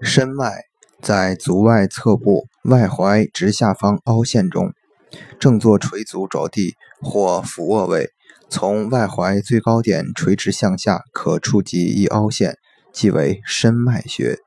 申脉在足外侧部外踝直下方凹陷中，正坐垂足着地或俯卧位，从外踝最高点垂直向下可触及一凹陷，即为申脉穴。